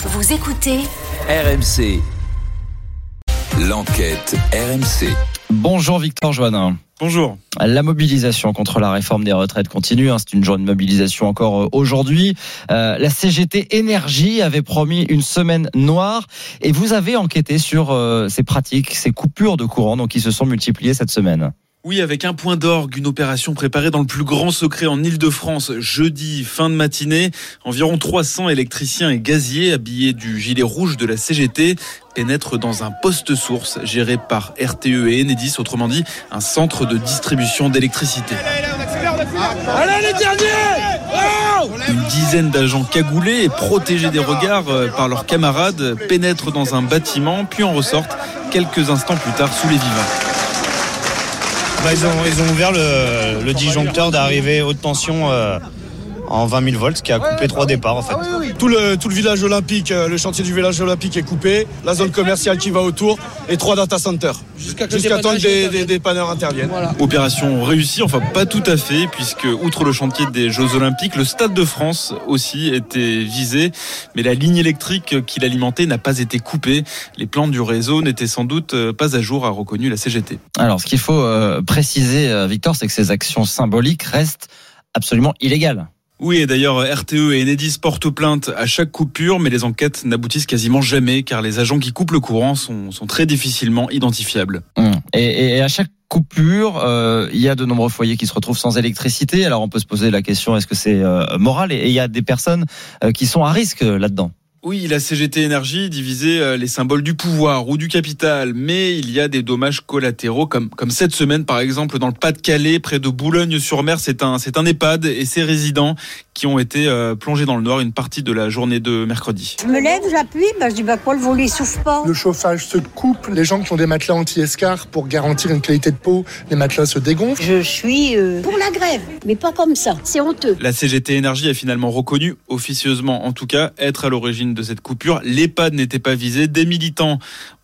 Vous écoutez RMC. L'enquête RMC. Bonjour Victor Joannin. Bonjour. La mobilisation contre la réforme des retraites continue. hein. C'est une journée de mobilisation encore euh, aujourd'hui. Euh, la CGT Énergie avait promis une semaine noire et vous avez enquêté sur euh, ces pratiques, ces coupures de courant donc qui se sont multipliées cette semaine. Oui, avec un point d'orgue, une opération préparée dans le plus grand secret en Ile-de-France, jeudi, fin de matinée. Environ 300 électriciens et gaziers habillés du gilet rouge de la CGT pénètrent dans un poste source géré par RTE et Enedis, autrement dit un centre de distribution d'électricité. Allez les derniers Une dizaine d'agents cagoulés et protégés des regards euh, par leurs camarades pénètrent dans un bâtiment puis en ressortent quelques instants plus tard sous les vivants. Ils, ont, ils ont ouvert le, le disjoncteur d'arrivée haute tension euh, en 20 000 volts qui a coupé trois départs en fait. tout le, tout le village olympique, euh, le chantier du village olympique est coupé, la zone commerciale qui va autour et trois data centers. Jusqu'à temps que des, des, des panneurs interviennent. Opération réussie, enfin pas tout à fait, puisque outre le chantier des Jeux Olympiques, le Stade de France aussi était visé, mais la ligne électrique qui l'alimentait n'a pas été coupée. Les plans du réseau n'étaient sans doute euh, pas à jour, a reconnu la CGT. Alors ce qu'il faut euh, préciser Victor, c'est que ces actions symboliques restent absolument illégales. Oui, et d'ailleurs, RTE et Enedis portent plainte à chaque coupure, mais les enquêtes n'aboutissent quasiment jamais, car les agents qui coupent le courant sont, très difficilement identifiables. Hum. Et, à chaque coupure, euh, il y a de nombreux foyers qui se retrouvent sans électricité. Alors on peut se poser la question est-ce que c'est euh, moral? Et il y a des personnes euh, qui sont à risque là-dedans. Oui, la CGT Énergie divisait euh, les symboles du pouvoir ou du capital, mais il y a des dommages collatéraux, comme, comme cette semaine par exemple dans le Pas-de-Calais, près de Boulogne-sur-Mer. C'est un, c'est un EHPAD et ses résidents qui ont été euh, plongés dans le noir une partie de la journée de mercredi. Je me lève, j'appuie, bah, je dis bah quoi, le volet souffle pas. Le chauffage se coupe, les gens qui ont des matelas anti-escar pour garantir une qualité de peau, les matelas se dégonflent. Je suis euh, pour la grève, mais pas comme ça, c'est honteux. La CGT Énergie a finalement reconnu, officieusement en tout cas, être à l'origine de cette coupure. L'EHPAD n'était pas visé. Des militants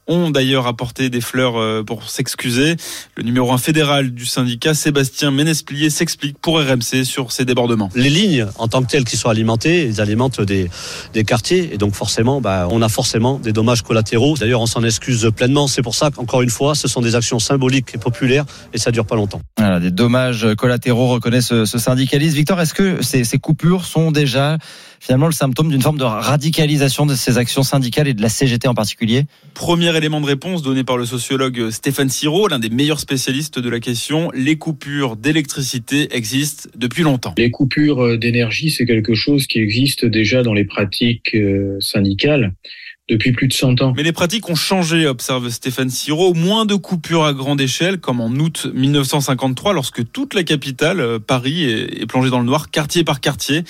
ont d'ailleurs apporté des fleurs euh, pour s'excuser. Le numéro 1 fédéral du syndicat, Sébastien Ménesplier, s'explique pour RMC sur ces débordements. Les lignes en tant que telles qui sont alimentées, ils alimentent des, des quartiers et donc forcément, bah, on a forcément des dommages collatéraux. D'ailleurs, on s'en excuse pleinement. C'est pour ça qu'encore une fois, ce sont des actions symboliques et populaires et ça dure pas longtemps. Voilà, des dommages collatéraux reconnaît ce, ce syndicaliste. Victor, est-ce que ces, ces coupures sont déjà finalement le symptôme d'une forme de radicalisation de ces actions syndicales et de la CGT en particulier? Élément de réponse donné par le sociologue Stéphane Siro, l'un des meilleurs spécialistes de la question. Les coupures d'électricité existent depuis longtemps. Les coupures d'énergie, c'est quelque chose qui existe déjà dans les pratiques euh, syndicales depuis plus de 100 ans. Mais les pratiques ont changé, observe Stéphane Siro. Moins de coupures à grande échelle, comme en août 1953, lorsque toute la capitale, euh, Paris, est plongée dans le noir, quartier par quartier.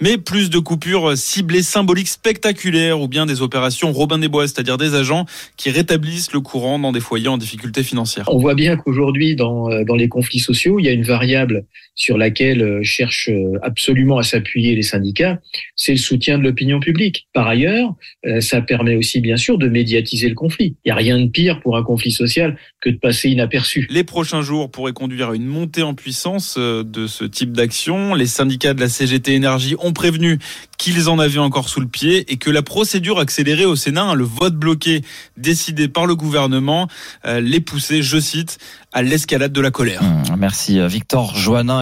Mais plus de coupures ciblées, symboliques, spectaculaires, ou bien des opérations Robin des Bois, c'est-à-dire des agents qui rétablissent le courant dans des foyers en difficulté financière. On voit bien qu'aujourd'hui, dans, euh, dans les conflits sociaux, il y a une variable sur laquelle euh, cherchent euh, absolument à s'appuyer les syndicats, c'est le soutien de l'opinion publique. Par ailleurs, euh, ça permet aussi bien sûr de médiatiser le conflit. Il n'y a rien de pire pour un conflit social que de passer inaperçu. Les prochains jours pourraient conduire à une montée en puissance euh, de ce type d'action. Les syndicats de la CGT Énergie ont prévenu qu'ils en avaient encore sous le pied et que la procédure accélérée au Sénat, hein, le vote bloqué décidé par le gouvernement, euh, les poussait, je cite, à l'escalade de la colère. Hum, Merci euh, Victor Joannin.